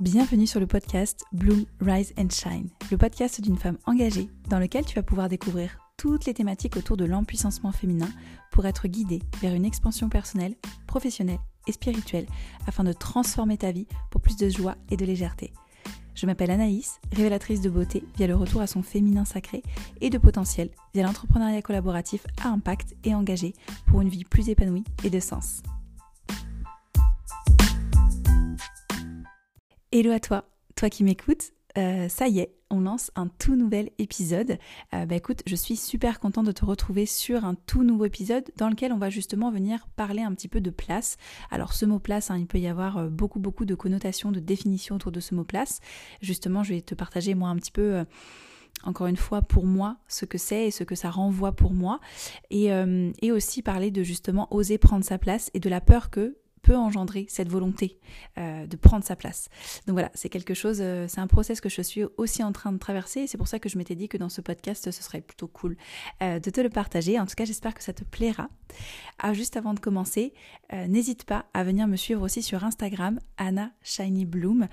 Bienvenue sur le podcast Bloom, Rise and Shine, le podcast d'une femme engagée dans lequel tu vas pouvoir découvrir toutes les thématiques autour de l'empuissancement féminin pour être guidée vers une expansion personnelle, professionnelle et spirituelle afin de transformer ta vie pour plus de joie et de légèreté. Je m'appelle Anaïs, révélatrice de beauté via le retour à son féminin sacré et de potentiel via l'entrepreneuriat collaboratif à impact et engagé pour une vie plus épanouie et de sens. Hello à toi, toi qui m'écoutes, euh, ça y est, on lance un tout nouvel épisode. Euh, bah écoute, je suis super contente de te retrouver sur un tout nouveau épisode dans lequel on va justement venir parler un petit peu de place. Alors ce mot place, hein, il peut y avoir euh, beaucoup beaucoup de connotations, de définitions autour de ce mot place. Justement, je vais te partager moi un petit peu encore une fois pour moi ce que c'est et ce que ça renvoie pour moi et, et aussi parler de justement oser prendre sa place et de la peur que peut engendrer cette volonté euh, de prendre sa place. Donc voilà, c'est quelque chose, euh, c'est un process que je suis aussi en train de traverser. C'est pour ça que je m'étais dit que dans ce podcast, ce serait plutôt cool euh, de te le partager. En tout cas, j'espère que ça te plaira. Ah, juste avant de commencer, n'hésite pas à venir me suivre aussi sur Instagram, Anna Shiny Bloom,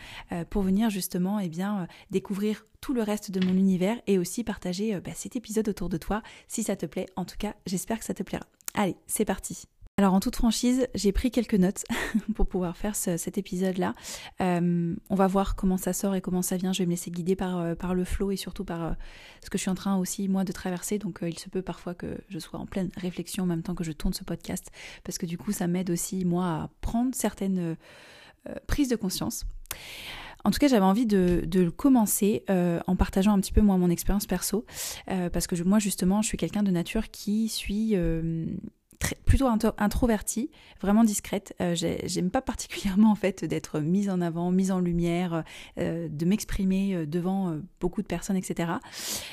pour venir justement et eh bien, découvrir tout le reste de mon univers et aussi partager bah, cet épisode autour de toi si ça te plaît. En tout cas, j'espère que ça te plaira. Allez, c'est parti. Alors en toute franchise, j'ai pris quelques notes pour pouvoir faire cet épisode-là. Euh, on va voir comment ça sort et comment ça vient. Je vais me laisser guider par, euh, le flow et surtout par euh, ce que je suis en train aussi moi de traverser. Donc il se peut parfois que je sois en pleine réflexion en même temps que je tourne ce podcast parce que du coup ça m'aide aussi moi à prendre certaines prises de conscience. En tout cas, j'avais envie de, de commencer en partageant un petit peu moi mon expérience perso, parce que moi justement, je suis quelqu'un de nature qui suis plutôt introvertie, vraiment discrète. Euh, j'aime pas particulièrement en fait d'être mise en avant, mise en lumière, euh, de m'exprimer euh, devant beaucoup de personnes, etc.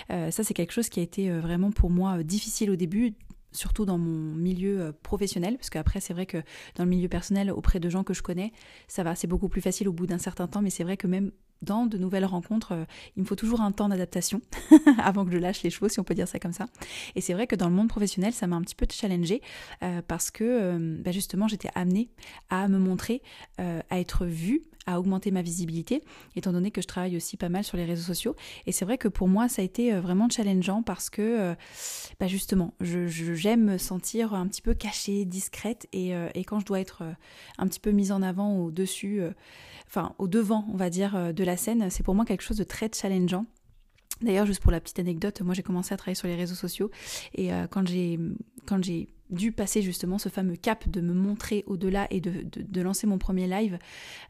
ça c'est quelque chose qui a été vraiment pour moi difficile au début surtout dans mon milieu professionnel, parce qu'après c'est vrai que dans le milieu personnel, auprès de gens que je connais, ça va, c'est beaucoup plus facile au bout d'un certain temps, mais c'est vrai que même dans de nouvelles rencontres, euh, il me faut toujours un temps d'adaptation avant que je lâche les chevaux, si on peut dire ça comme ça. Et c'est vrai que dans le monde professionnel, ça m'a un petit peu challengé euh, parce que euh, bah, justement, j'étais amenée à me montrer, à être vue, à augmenter ma visibilité, étant donné que je travaille aussi pas mal sur les réseaux sociaux. Et c'est vrai que pour moi, ça a été vraiment challengeant parce que, bah, justement, j'aime me sentir un petit peu cachée, discrète, et, et, quand je dois être un petit peu mise en avant au-dessus, enfin au devant, on va dire, de la scène, c'est pour moi quelque chose de très challengeant. D'ailleurs, juste pour la petite anecdote, moi j'ai commencé à travailler sur les réseaux sociaux et euh, quand j'ai quand j'ai dû passer justement ce fameux cap de me montrer au-delà et de, de, lancer mon premier live,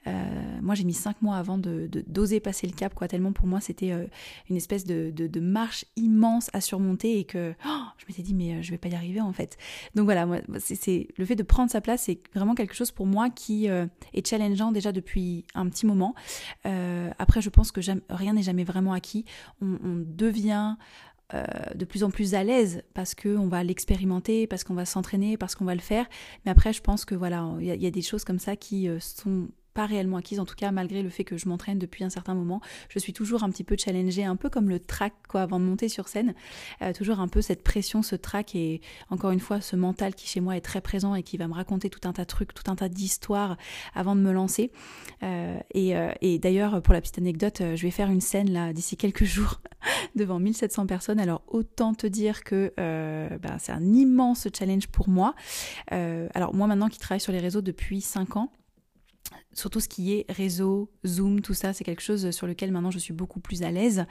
euh, moi j'ai mis cinq mois avant de d'oser passer le cap, quoi, tellement pour moi c'était euh, une espèce de, de, marche immense à surmonter et que oh, je m'étais dit mais je vais pas y arriver en fait. Donc voilà, c'est le fait de prendre sa place, c'est vraiment quelque chose pour moi qui est challengeant déjà depuis un petit moment. après je pense que rien n'est jamais vraiment acquis. On devient euh, de plus en plus à l'aise parce qu'on va l'expérimenter, parce qu'on va s'entraîner, parce qu'on va le faire. Mais après, je pense que voilà, il y, a des choses comme ça qui euh, sont pas réellement acquise, en tout cas malgré le fait que je m'entraîne depuis un certain moment, je suis toujours un petit peu challengée, un peu comme le track quoi, avant de monter sur scène, euh, toujours un peu cette pression, ce track et encore une fois ce mental qui chez moi est très présent et qui va me raconter tout un tas de trucs, tout un tas d'histoires avant de me lancer. Euh, et, euh, et d'ailleurs pour la petite anecdote, je vais faire une scène là d'ici quelques jours devant 1700 personnes, alors autant te dire que ben, c'est un immense challenge pour moi. alors moi maintenant qui travaille sur les réseaux depuis 5 ans, surtout ce qui est réseau, Zoom, tout ça, c'est quelque chose sur lequel maintenant je suis beaucoup plus à l'aise.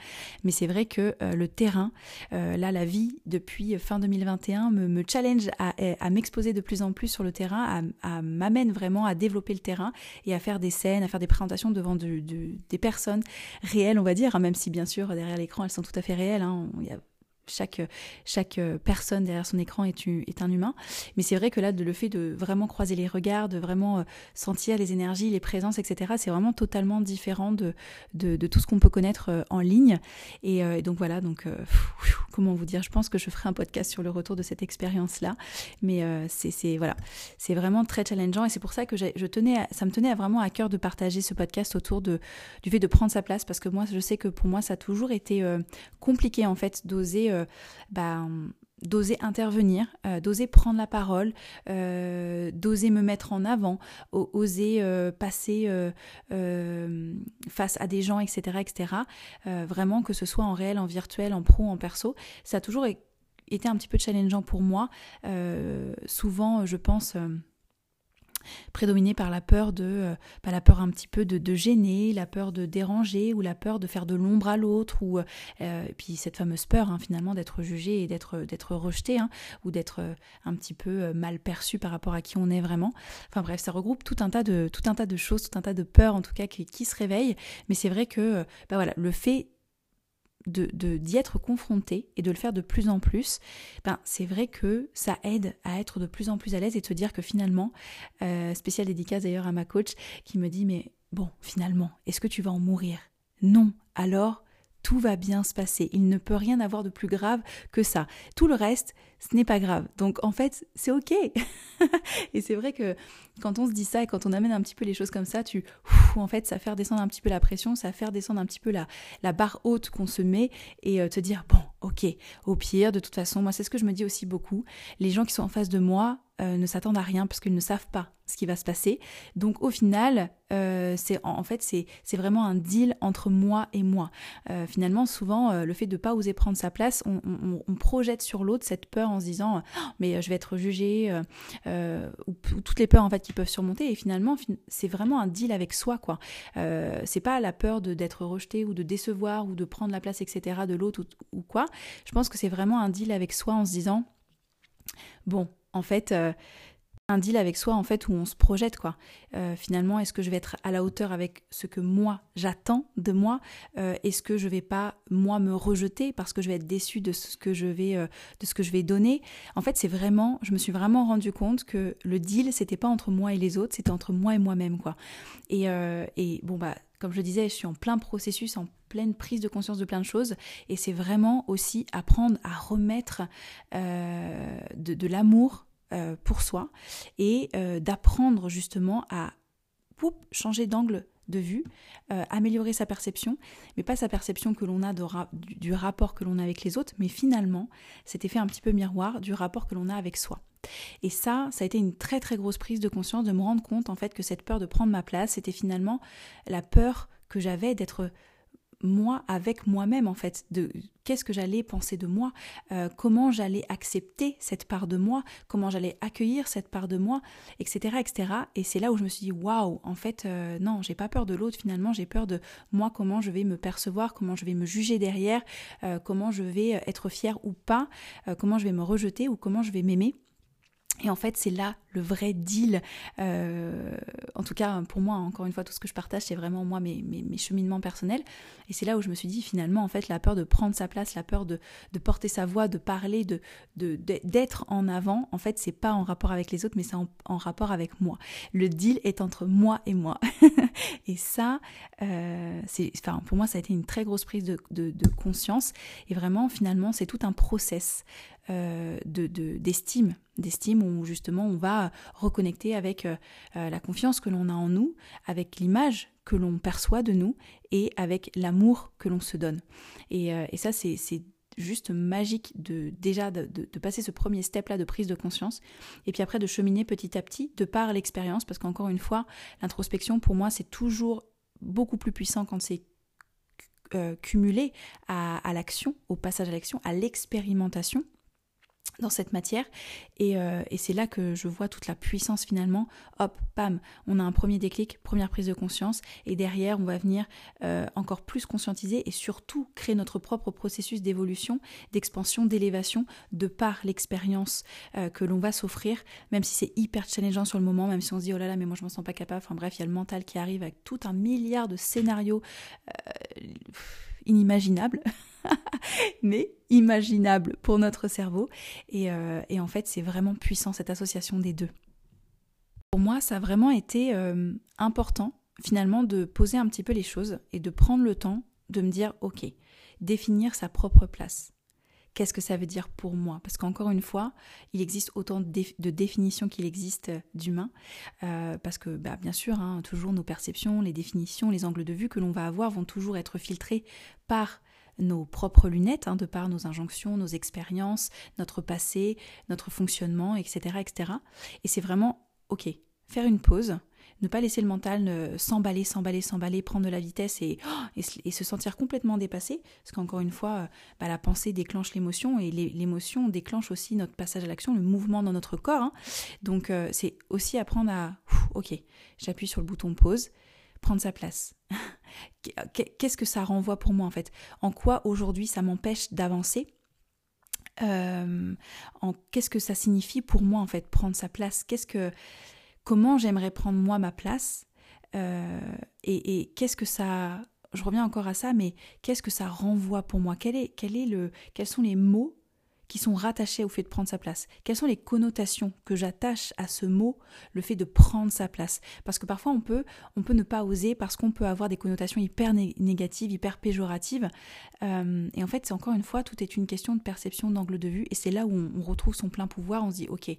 Mais c'est vrai que euh, le terrain, euh, là, la vie depuis fin 2021 me, challenge à, m'exposer de plus en plus sur le terrain, à, m'amène vraiment à développer le terrain et à faire des scènes, à faire des présentations devant des personnes réelles, on va dire, hein, même si bien sûr derrière l'écran elles sont tout à fait réelles. Hein, chaque, chaque personne derrière son écran est, un humain. Mais c'est vrai que là, de, le fait de vraiment croiser les regards, de vraiment euh, sentir les énergies, les présences, etc., c'est vraiment totalement différent de, de, tout ce qu'on peut connaître euh, en ligne. Et, euh, donc voilà, donc comment vous dire, je pense que je ferai un podcast sur le retour de cette expérience-là. Mais c'est voilà, vraiment très challengeant et c'est pour ça que je tenais, ça me tenait vraiment à cœur de partager ce podcast autour du fait de prendre sa place parce que moi, je sais que pour moi, ça a toujours été compliqué en fait d'oser euh, bah, d'oser intervenir, euh, d'oser prendre la parole, euh, d'oser me mettre en avant, oser passer face à des gens, etc. etc. vraiment, que ce soit en réel, en virtuel, en pro, en perso, ça a toujours été un petit peu challengeant pour moi. souvent, je pense prédominé par la peur de euh, la peur un petit peu de, gêner, la peur de déranger ou la peur de faire de l'ombre à l'autre ou euh, puis cette fameuse peur hein, finalement d'être jugé et d'être d'être rejeté hein, ou d'être euh, un petit peu mal perçu par rapport à qui on est vraiment. Enfin bref, ça regroupe tout un tas de tout un tas de choses, tout un tas de peurs en tout cas qui, qui se réveillent. Mais c'est vrai que bah voilà, le fait de d'y être confronté et de le faire de plus en plus, ben c'est vrai que ça aide à être de plus en plus à l'aise et se dire que finalement, euh, spécial dédicace d'ailleurs à ma coach qui me dit mais bon finalement est-ce que tu vas en mourir? Non. Alors tout va bien se passer. Il ne peut rien avoir de plus grave que ça. Tout le reste, ce n'est pas grave. Donc en fait, c'est ok. et c'est vrai que quand on se dit ça et quand on amène un petit peu les choses comme ça, tu, en fait, ça fait descendre un petit peu la pression, ça fait descendre un petit peu la, la barre haute qu'on se met et euh, te dire bon, ok, au pire, de toute façon, moi c'est ce que je me dis aussi beaucoup. Les gens qui sont en face de moi, euh, ne s'attendent à rien parce qu'ils ne savent pas ce qui va se passer. Donc au final, euh, c'est en fait c'est vraiment un deal entre moi et moi. Euh, finalement, souvent le fait de pas oser prendre sa place, on, projette sur l'autre cette peur en se disant oh, mais je vais être jugé ou, toutes les peurs en fait qui peuvent surmonter. Et finalement, c'est vraiment un deal avec soi quoi. c'est pas la peur d'être rejeté ou de décevoir ou de prendre la place etc de l'autre ou quoi. Je pense que c'est vraiment un deal avec soi en se disant bon en fait euh, deal avec soi en fait où on se projette quoi. Euh, finalement, est-ce que je vais être à la hauteur avec ce que moi j'attends de moi euh, Est-ce que je vais pas moi me rejeter parce que je vais être déçue de ce que je vais de ce que je vais donner? En fait, c'est vraiment, je me suis vraiment rendu compte que le deal c'était pas entre moi et les autres, c'était entre moi et moi-même quoi. Et, et bon bah comme je disais, je suis en plein processus, en pleine prise de conscience de plein de choses. Et c'est vraiment aussi apprendre à remettre euh, de, l'amour euh, pour soi et euh, d'apprendre justement à changer d'angle de vue, améliorer sa perception, mais pas sa perception que l'on a du, rapport que l'on a avec les autres, mais finalement cet effet un petit peu miroir du rapport que l'on a avec soi. Et ça, ça a été une très très grosse prise de conscience de me rendre compte en fait que cette peur de prendre ma place, c'était finalement la peur que j'avais d'être moi avec moi-même en fait, de qu'est-ce que j'allais penser de moi, euh, comment j'allais accepter cette part de moi, comment j'allais accueillir cette part de moi, etc. etc. Et c'est là où je me suis dit, waouh, en fait, euh, non, j'ai pas peur de l'autre finalement, j'ai peur de moi, comment je vais me percevoir, comment je vais me juger derrière, euh, comment je vais être fière ou pas, comment je vais me rejeter ou comment je vais m'aimer. Et en fait, c'est là le vrai deal. Euh, en tout cas, pour moi, encore une fois, tout ce que je partage, c'est vraiment moi, mes, mes, cheminements personnels. Et c'est là où je me suis dit, finalement, en fait, la peur de prendre sa place, la peur de, de porter sa voix, de parler, de d'être en avant, en fait, c'est pas en rapport avec les autres, mais c'est en, rapport avec moi. Le deal est entre moi et moi. et ça, euh, enfin, pour moi, ça a été une très grosse prise de, de, de conscience. Et vraiment, finalement, c'est tout un process euh, de, d'estime, d'estime où justement on va reconnecter avec euh, euh, la confiance que l'on a en nous, avec l'image que l'on perçoit de nous et avec l'amour que l'on se donne. Et, et ça, c'est, juste magique de déjà de, passer ce premier step là de prise de conscience et puis après de cheminer petit à petit de par l'expérience parce qu'encore une fois l'introspection pour moi c'est toujours beaucoup plus puissant quand c'est cumulé à l'action au passage à l'action à l'expérimentation dans cette matière. Euh, et, c'est là que je vois toute la puissance finalement. Hop pam on a un premier déclic première prise de conscience. Et derrière on va venir euh, encore plus conscientiser et surtout créer notre propre processus d'évolution d'expansion d'élévation de par l'expérience euh, que l'on va s'offrir. Même si c'est hyper challengeant sur le moment même si on se dit oh là là mais moi je m'en sens pas capable. Enfin bref il y a le mental qui arrive avec tout un milliard de scénarios inimaginables mais imaginable pour notre cerveau. Euh, et, en fait, c'est vraiment puissant cette association des deux. Pour moi, ça a vraiment été euh, important finalement de poser un petit peu les choses et de prendre le temps de me dire, ok, définir sa propre place. Qu'est-ce que ça veut dire pour moi? Parce qu'encore une fois, il existe autant de, définitions qu'il existe d'humains. Euh, parce que, bah, bien sûr, hein, toujours nos perceptions, les définitions, les angles de vue que l'on va avoir vont toujours être filtrés par nos propres lunettes, hein, de par nos injonctions, nos expériences, notre passé, notre fonctionnement, etc. etc. Et c'est vraiment, ok, faire une pause, ne pas laisser le mental s'emballer, s'emballer, s'emballer, prendre de la vitesse et, oh, et, se sentir complètement dépassé, parce qu'encore une fois, euh, bah, la pensée déclenche l'émotion et l'émotion déclenche aussi notre passage à l'action, le mouvement dans notre corps. Hein. Donc euh, c'est aussi apprendre à, ok, j'appuie sur le bouton pause, prendre sa place. Qu'est-ce que ça renvoie pour moi en fait? En quoi aujourd'hui ça m'empêche d'avancer? Euh, qu'est-ce que ça signifie pour moi en fait prendre sa place? Qu'est-ce que comment j'aimerais prendre moi ma place euh, et, qu'est-ce que ça je reviens encore à ça mais qu'est-ce que ça renvoie pour moi? Quel est, quel est le quels sont les mots sont rattachés au fait de prendre sa place Quelles sont les connotations que j'attache à ce mot, le fait de prendre sa place? Parce que parfois on peut, on peut ne pas oser parce qu'on peut avoir des connotations hyper négatives, hyper péjoratives. Euh, et en fait, c'est encore une fois, tout est une question de perception, d'angle de vue. Et c'est là où on, retrouve son plein pouvoir. On se dit, ok,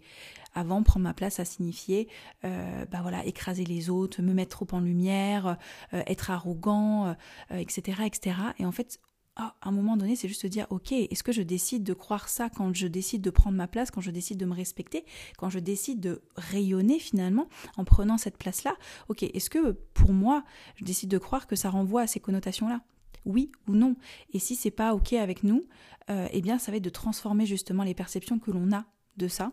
avant prendre ma place a signifié, euh, bah voilà, écraser les autres, me mettre trop en lumière, euh, être arrogant, etc., etc. Et en fait, à un moment donné, c'est juste se dire, ok, est-ce que je décide de croire ça quand je décide de prendre ma place, quand je décide de me respecter, quand je décide de rayonner finalement en prenant cette place-là? Ok, est-ce que pour moi, je décide de croire que ça renvoie à ces connotations-là? Oui ou non? Et si c'est pas ok avec nous, euh, eh bien ça va être de transformer justement les perceptions que l'on a de ça.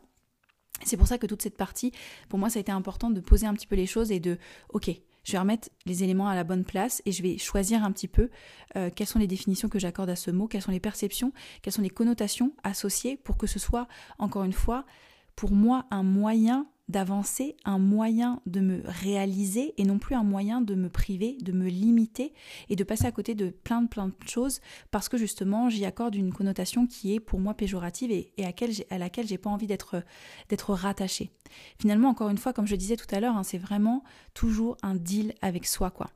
C'est pour ça que toute cette partie, pour moi, ça a été important de poser un petit peu les choses et de, ok, je vais remettre les éléments à la bonne place et je vais choisir un petit peu euh, quelles sont les définitions que j'accorde à ce mot, quelles sont les perceptions, quelles sont les connotations associées pour que ce soit, encore une fois, pour moi un moyen d'avancer, un moyen de me réaliser et non plus un moyen de me priver, de me limiter et de passer à côté de plein de plein de choses parce que justement j'y accorde une connotation qui est pour moi péjorative et, à, laquelle à laquelle j'ai pas envie d'être d'être rattachée. Finalement, encore une fois, comme je disais tout à l'heure, hein, c'est vraiment toujours un deal avec soi, quoi.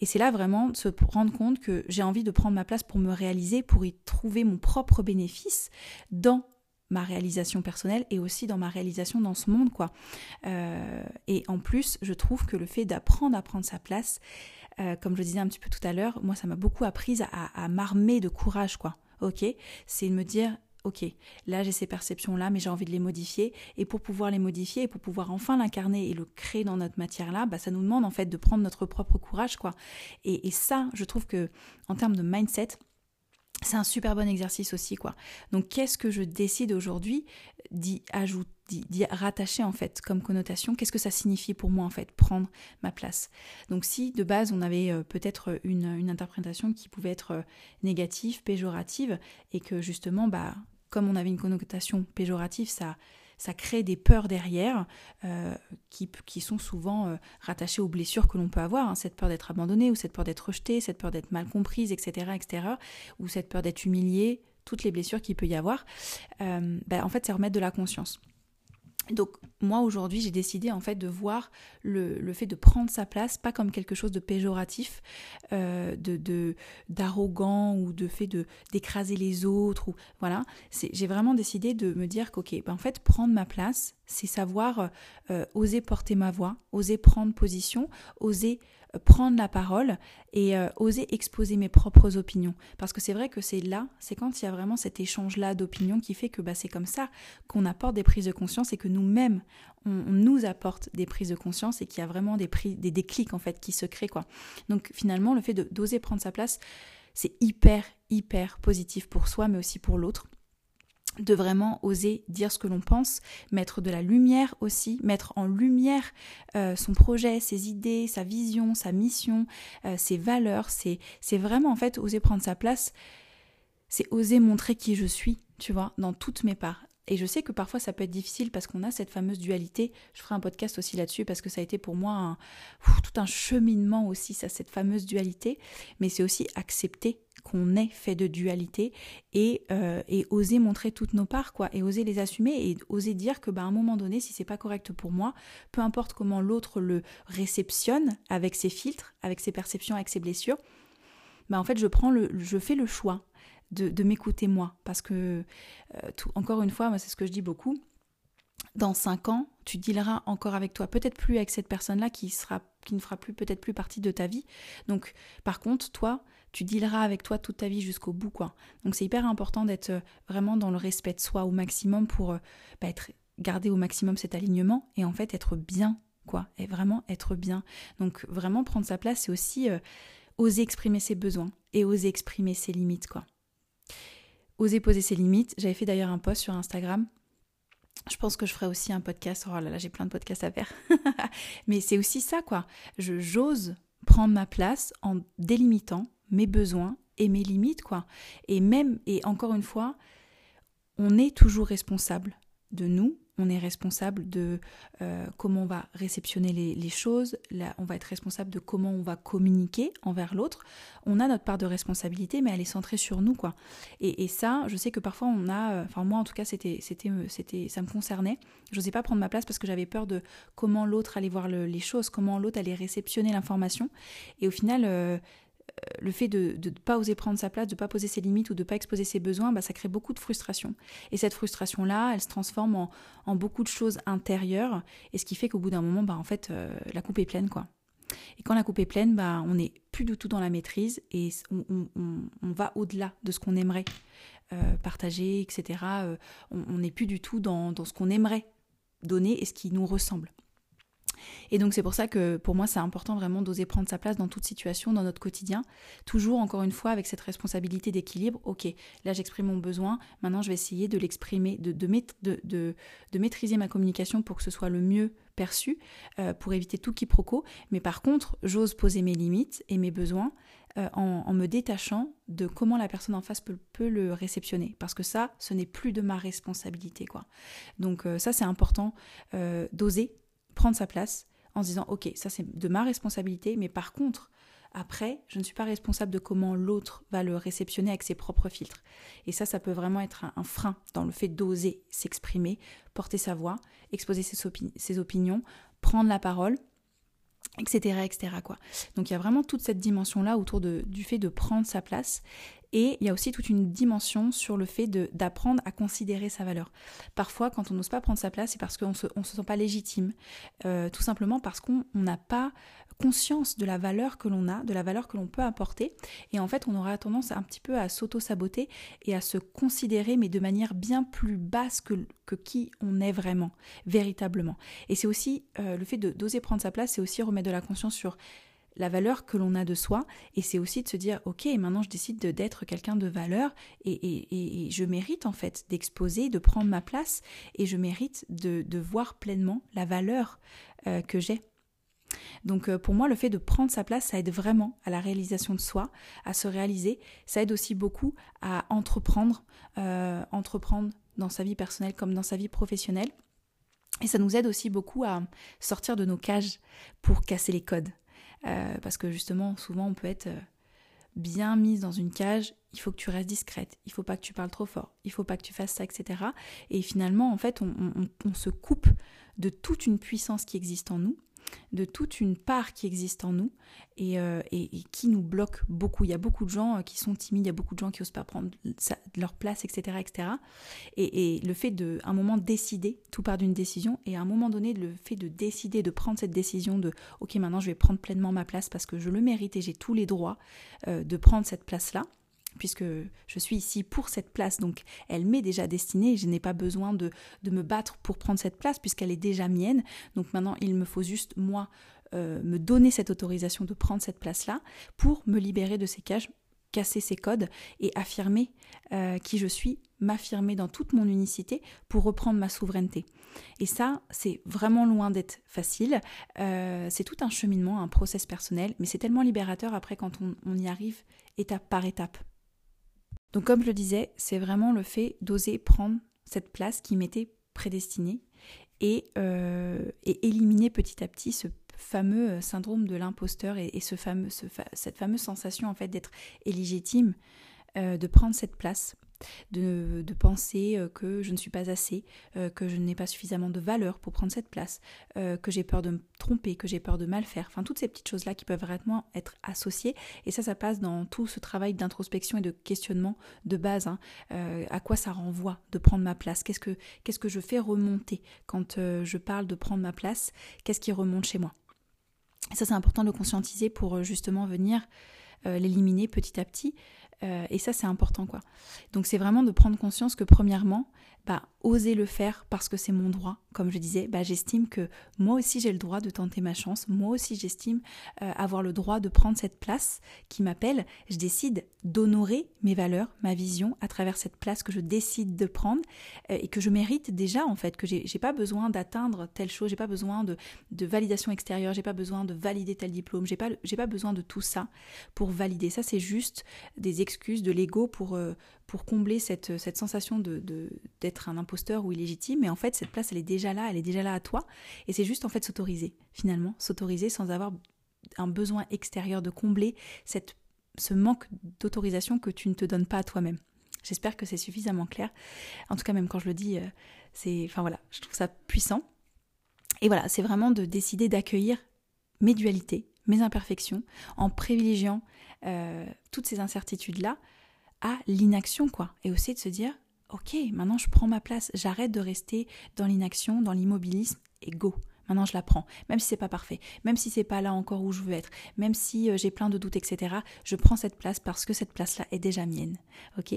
Et c'est là vraiment de se rendre compte que j'ai envie de prendre ma place pour me réaliser, pour y trouver mon propre bénéfice dans ma réalisation personnelle et aussi dans ma réalisation dans ce monde quoi. Euh, et en plus, je trouve que le fait d'apprendre à prendre sa place, euh, comme je disais un petit peu tout à l'heure, moi ça m'a beaucoup appris à, à m'armer de courage quoi. Ok, c'est de me dire ok, là j'ai ces perceptions-là, mais j'ai envie de les modifier. Et pour pouvoir les modifier, et pour pouvoir enfin l'incarner et le créer dans notre matière-là, bah, ça nous demande en fait de prendre notre propre courage, quoi. Et, et ça, je trouve que en termes de mindset, c'est un super bon exercice aussi, quoi. Donc, qu'est-ce que je décide aujourd'hui d'y ajouter, d'y rattacher en fait comme connotation? Qu'est-ce que ça signifie pour moi en fait prendre ma place? Donc, si de base on avait euh, peut-être une, interprétation qui pouvait être euh, négative, péjorative, et que justement, bah, comme on avait une connotation péjorative, ça ça crée des peurs derrière euh, qui, sont souvent euh, rattachées aux blessures que l'on peut avoir, hein. cette peur d'être abandonné ou cette peur d'être rejeté, cette peur d'être mal comprise, etc., etc., ou cette peur d'être humilié, toutes les blessures qu'il peut y avoir. Euh, ben, en fait, c'est remettre de la conscience. Donc moi aujourd'hui j'ai décidé en fait de voir le, fait de prendre sa place pas comme quelque chose de péjoratif, euh, de d'arrogant ou de fait d'écraser les autres ou voilà. J'ai vraiment décidé de me dire qu'ok ben en fait prendre ma place c'est savoir euh, oser porter ma voix, oser prendre position, oser prendre la parole et euh, oser exposer mes propres opinions. Parce que c'est vrai que c'est là, c'est quand il y a vraiment cet échange-là d'opinions qui fait que bah, c'est comme ça qu'on apporte des prises de conscience et que nous-mêmes, on, nous apporte des prises de conscience et qu'il y a vraiment des, des déclics en fait qui se créent. Quoi. Donc finalement, le fait d'oser prendre sa place, c'est hyper, hyper positif pour soi, mais aussi pour l'autre de vraiment oser dire ce que l'on pense, mettre de la lumière aussi, mettre en lumière euh, son projet, ses idées, sa vision, sa mission, euh, ses valeurs. C'est, vraiment en fait oser prendre sa place, c'est oser montrer qui je suis, tu vois, dans toutes mes parts. Et je sais que parfois ça peut être difficile parce qu'on a cette fameuse dualité. Je ferai un podcast aussi là-dessus parce que ça a été pour moi tout un cheminement aussi, ça, cette fameuse dualité. Mais c'est aussi accepter qu'on est fait de dualité et, euh, et, oser montrer toutes nos parts, quoi, et oser les assumer et oser dire que, bah, un moment donné, si c'est pas correct pour moi, peu importe comment l'autre le réceptionne avec ses filtres, avec ses perceptions, avec ses blessures, bah, en fait, je prends le, je fais le choix de, m'écouter moi, parce que, euh, encore une fois, c'est ce que je dis beaucoup, dans cinq ans, tu dealeras encore avec toi, peut-être plus avec cette personne-là qui sera qui ne fera plus peut-être plus partie de ta vie. Donc par contre, toi, tu dealeras avec toi toute ta vie jusqu'au bout quoi. Donc c'est hyper important d'être euh, vraiment dans le respect de soi au maximum pour euh, bah, être garder au maximum cet alignement et en fait être bien quoi, et vraiment être bien. Donc vraiment prendre sa place, c'est aussi euh, oser exprimer ses besoins et oser exprimer ses limites quoi. Oser poser ses limites. J'avais fait d'ailleurs un post sur Instagram je pense que je ferai aussi un podcast. Oh là là, j'ai plein de podcasts à faire. Mais c'est aussi ça, quoi. J'ose prendre ma place en délimitant mes besoins et mes limites, quoi. Et même, et encore une fois, on est toujours responsable de nous on est responsable de euh, comment on va réceptionner les, choses, là, on va être responsable de comment on va communiquer envers l'autre. On a notre part de responsabilité, mais elle est centrée sur nous, quoi. Et, ça, je sais que parfois on a, euh, enfin moi en tout cas, c'était, c'était, euh, ça me concernait. Je n'osais pas prendre ma place parce que j'avais peur de comment l'autre allait voir les choses, comment l'autre allait réceptionner l'information. Et au final, le fait de ne pas oser prendre sa place, de ne pas poser ses limites ou de ne pas exposer ses besoins, bah, ça crée beaucoup de frustration. Et cette frustration-là, elle se transforme en, beaucoup de choses intérieures, et ce qui fait qu'au bout d'un moment, bah, en fait, euh, la coupe est pleine, quoi. Et quand la coupe est pleine, bah, on n'est plus du tout dans la maîtrise et on, va au-delà de ce qu'on aimerait euh, partager, etc. Euh, on n'est plus du tout dans ce qu'on aimerait donner et ce qui nous ressemble. Et donc c'est pour ça que pour moi c'est important vraiment d'oser prendre sa place dans toute situation, dans notre quotidien, toujours encore une fois avec cette responsabilité d'équilibre. Ok, là j'exprime mon besoin, maintenant je vais essayer de l'exprimer, de, de, maîtriser ma communication pour que ce soit le mieux perçu, euh, pour éviter tout quiproquo. Mais par contre, j'ose poser mes limites et mes besoins euh, en, me détachant de comment la personne en face peut, le réceptionner. Parce que ça, ce n'est plus de ma responsabilité. quoi. Donc euh, ça c'est important d'oser prendre sa place en se disant ok ça c'est de ma responsabilité mais par contre après je ne suis pas responsable de comment l'autre va le réceptionner avec ses propres filtres. Et ça ça peut vraiment être un, frein dans le fait d'oser s'exprimer porter sa voix exposer ses, opinions prendre la parole etc etc quoi donc il y a vraiment toute cette dimension là autour de, du fait de prendre sa place et il y a aussi toute une dimension sur le fait d'apprendre à considérer sa valeur. Parfois, quand on n'ose pas prendre sa place, c'est parce qu'on ne se, on se sent pas légitime. Euh, tout simplement parce qu'on n'a pas conscience de la valeur que l'on a, de la valeur que l'on peut apporter. Et en fait, on aura tendance un petit peu à s'auto-saboter et à se considérer, mais de manière bien plus basse que, que qui on est vraiment, véritablement. Et c'est aussi euh, le fait d'oser prendre sa place, c'est aussi remettre de la conscience sur la valeur que l'on a de soi et c'est aussi de se dire ok maintenant je décide d'être quelqu'un de valeur et, je mérite en fait d'exposer de prendre ma place et je mérite de, voir pleinement la valeur euh, que j'ai donc euh, pour moi le fait de prendre sa place ça aide vraiment à la réalisation de soi à se réaliser. Ça aide aussi beaucoup à entreprendre euh, entreprendre dans sa vie personnelle comme dans sa vie professionnelle. Et ça nous aide aussi beaucoup à sortir de nos cages pour casser les codes. Euh, parce que justement, souvent, on peut être bien mise dans une cage, il faut que tu restes discrète, il faut pas que tu parles trop fort, il faut pas que tu fasses ça, etc. Et finalement, en fait, on se coupe de toute une puissance qui existe en nous de toute une part qui existe en nous euh, et, qui nous bloque beaucoup. Il y a beaucoup de gens euh, qui sont timides, il y a beaucoup de gens qui n'osent pas prendre leur place, etc. etc. Et, le fait de, un moment, décider, tout part d'une décision, et à un moment donné, le fait de décider, de prendre cette décision de, ok, maintenant je vais prendre pleinement ma place parce que je le mérite et j'ai tous les droits euh, de prendre cette place-là, puisque je suis ici pour cette place, donc elle m'est déjà destinée, je n'ai pas besoin de, me battre pour prendre cette place, puisqu'elle est déjà mienne, donc maintenant il me faut juste, moi, euh, me donner cette autorisation de prendre cette place-là, pour me libérer de ces cages, casser ces codes et affirmer euh, qui je suis, m'affirmer dans toute mon unicité pour reprendre ma souveraineté. Et ça, c'est vraiment loin d'être facile. Euh, c'est tout un cheminement, un process personnel, mais c'est tellement libérateur après quand on y arrive étape par étape. Donc comme je le disais, c'est vraiment le fait d'oser prendre cette place qui m'était prédestinée et, euh, éliminer petit à petit ce fameux euh, syndrome de l'imposteur et, cette fameuse sensation en fait d'être illégitime, euh, de prendre cette place de, penser euh, que je ne suis pas assez, euh, que je n'ai pas suffisamment de valeur pour prendre cette place, euh, que j'ai peur de me tromper, que j'ai peur de mal faire. Enfin, toutes ces petites choses-là qui peuvent vraiment être associées. Et ça, ça passe dans tout ce travail d'introspection et de questionnement de base. Hein. à quoi ça renvoie de prendre ma place? Qu'est-ce que, je fais remonter quand je parle de prendre ma place? Qu'est-ce qui remonte chez moi? Ça, c'est important de le conscientiser pour justement venir l'éliminer petit à petit. Et ça, c'est important, quoi. Donc, c'est vraiment de prendre conscience que, premièrement, oser le faire parce que c'est mon droit. Comme je disais, bah, j'estime que moi aussi j'ai le droit de tenter ma chance. Moi aussi j'estime euh, avoir le droit de prendre cette place qui m'appelle. Je décide d'honorer mes valeurs, ma vision à travers cette place que je décide de prendre euh, et que je mérite déjà en fait. Que j'ai pas besoin d'atteindre telle chose, j'ai pas besoin de, validation extérieure, j'ai pas besoin de valider tel diplôme, j'ai pas pas besoin de tout ça pour valider. Ça c'est juste des excuses de l'ego pour euh, pour combler cette, cette sensation de, d'être un imposteur ou illégitime, mais en fait cette place elle est déjà là, elle est déjà là à toi, et c'est juste en fait s'autoriser finalement, s'autoriser sans avoir un besoin extérieur de combler cette, ce manque d'autorisation que tu ne te donnes pas à toi-même. J'espère que c'est suffisamment clair. En tout cas, même quand je le dis, euh, c'est, enfin voilà, je trouve ça puissant. Et voilà, c'est vraiment de décider d'accueillir mes dualités, mes imperfections, en privilégiant euh, toutes ces incertitudes-là l'inaction, quoi. Et aussi de se dire, ok, maintenant je prends ma place, j'arrête de rester dans l'inaction, dans l'immobilisme, et go. Maintenant, je la prends, même si c'est pas parfait, même si c'est pas là encore où je veux être, même si euh, j'ai plein de doutes, etc. Je prends cette place parce que cette place-là est déjà mienne. Ok?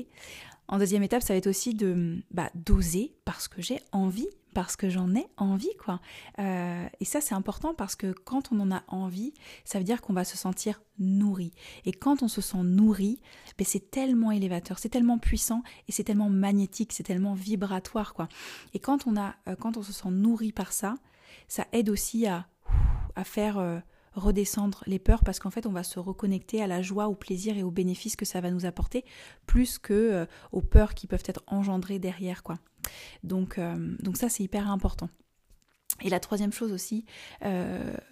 En deuxième étape, ça va être aussi de bah, d'oser parce que j'ai envie, parce que j'en ai envie, quoi. Euh, et ça, c'est important parce que quand on en a envie, ça veut dire qu'on va se sentir nourri. Et quand on se sent nourri, ben c'est tellement élévateur, c'est tellement puissant et c'est tellement magnétique, c'est tellement vibratoire, quoi. Et quand on a, euh, quand on se sent nourri par ça, ça aide aussi à, à faire euh, redescendre les peurs parce qu'en fait on va se reconnecter à la joie, au plaisir et aux bénéfices que ça va nous apporter plus que aux peurs qui peuvent être engendrées derrière quoi. Donc, euh, donc ça c'est hyper important. Et la troisième chose aussi,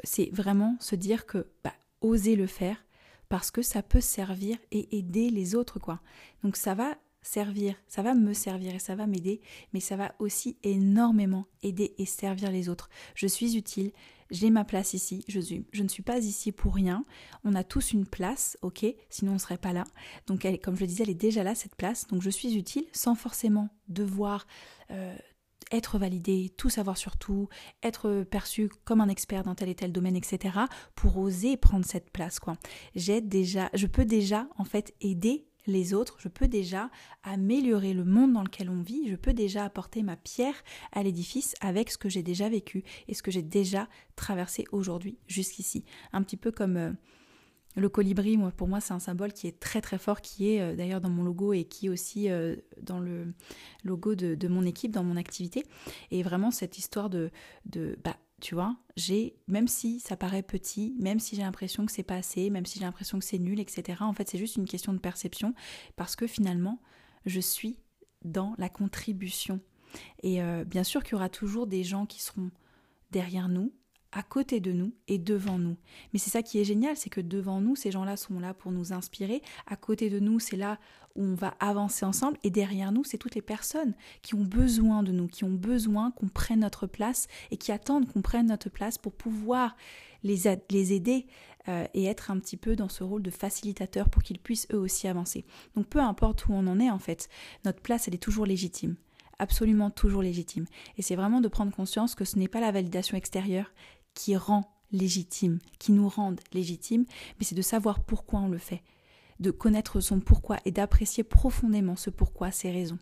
c'est vraiment se dire que bah, oser le faire parce que ça peut servir et aider les autres quoi. Donc ça va servir, ça va me servir et ça va m'aider, mais ça va aussi énormément aider et servir les autres. Je suis utile, j'ai ma place ici, je, je ne suis pas ici pour rien. On a tous une place, ok, sinon on ne serait pas là. Donc comme je le disais, elle est déjà là, cette place. Donc je suis utile sans forcément devoir euh, être validé, tout savoir sur tout, être perçu comme un expert dans tel et tel domaine, etc. pour oser prendre cette place, quoi. J'ai déjà, je peux déjà, en fait, aider les autres, je peux déjà améliorer le monde dans lequel on vit, je peux déjà apporter ma pierre à l'édifice avec ce que j'ai déjà vécu et ce que j'ai déjà traversé aujourd'hui jusqu'ici. Un petit peu comme euh, le colibri, moi, pour moi c'est un symbole qui est très très fort, qui est euh, d'ailleurs dans mon logo et qui est aussi euh, dans le logo de, mon équipe, dans mon activité. Et vraiment cette histoire de, de bah, tu vois, même si ça paraît petit, même si j'ai l'impression que c'est pas assez, même si j'ai l'impression que c'est nul, etc., en fait, c'est juste une question de perception, parce que finalement, je suis dans la contribution. Et euh, bien sûr qu'il y aura toujours des gens qui seront derrière nous, à côté de nous et devant nous. Mais c'est ça qui est génial, c'est que devant nous, ces gens-là sont là pour nous inspirer, à côté de nous, c'est là où on va avancer ensemble, et derrière nous, c'est toutes les personnes qui ont besoin de nous, qui ont besoin qu'on prenne notre place et qui attendent qu'on prenne notre place pour pouvoir les, aider euh, et être un petit peu dans ce rôle de facilitateur pour qu'ils puissent eux aussi avancer. Donc peu importe où on en est en fait, notre place, elle est toujours légitime absolument toujours légitime. Et c'est vraiment de prendre conscience que ce n'est pas la validation extérieure qui rend légitime, qui nous rende légitime, mais c'est de savoir pourquoi on le fait, de connaître son pourquoi et d'apprécier profondément ce pourquoi, ces raisons.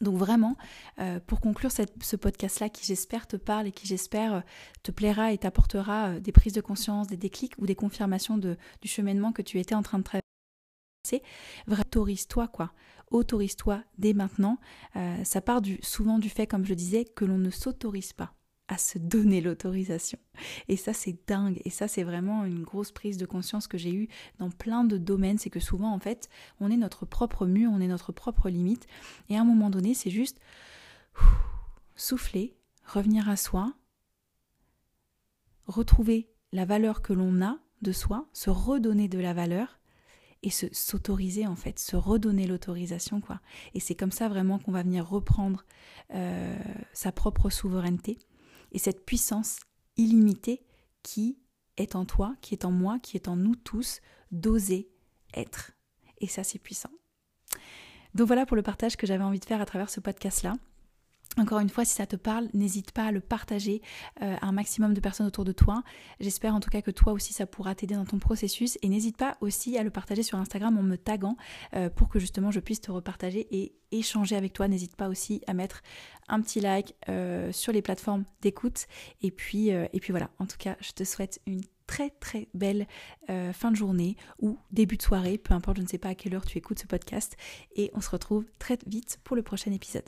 Donc vraiment, euh, pour conclure ce podcast-là qui j'espère te parle et qui j'espère euh, te plaira et t'apportera euh, des prises de conscience, des déclics ou des confirmations de, du cheminement que tu étais en train de traverser, autorise-toi quoi, autorise-toi dès maintenant. ça part du, souvent du fait, comme je disais, que l'on ne s'autorise pas à se donner l'autorisation. Et ça, c'est dingue. Et ça, c'est vraiment une grosse prise de conscience que j'ai eue dans plein de domaines. C'est que souvent, en fait, on est notre propre mur, on est notre propre limite. Et à un moment donné, c'est juste souffler, revenir à soi, retrouver la valeur que l'on a de soi, se redonner de la valeur et se s'autoriser en fait, se redonner l'autorisation quoi. Et c'est comme ça vraiment qu'on va venir reprendre euh, sa propre souveraineté et cette puissance illimitée qui est en toi, qui est en moi, qui est en nous tous, d'oser être. Et ça c'est puissant. Donc voilà pour le partage que j'avais envie de faire à travers ce podcast-là. Encore une fois, si ça te parle, n'hésite pas à le partager euh, à un maximum de personnes autour de toi. J'espère en tout cas que toi aussi ça pourra t'aider dans ton processus et n'hésite pas aussi à le partager sur Instagram en me taguant euh, pour que justement je puisse te repartager et échanger avec toi. N'hésite pas aussi à mettre un petit like euh, sur les plateformes d'écoute et puis et puis voilà. En tout cas, je te souhaite une très très belle fin de journée ou début de soirée, peu importe, je ne sais pas à quelle heure tu écoutes ce podcast et on se retrouve très vite pour le prochain épisode.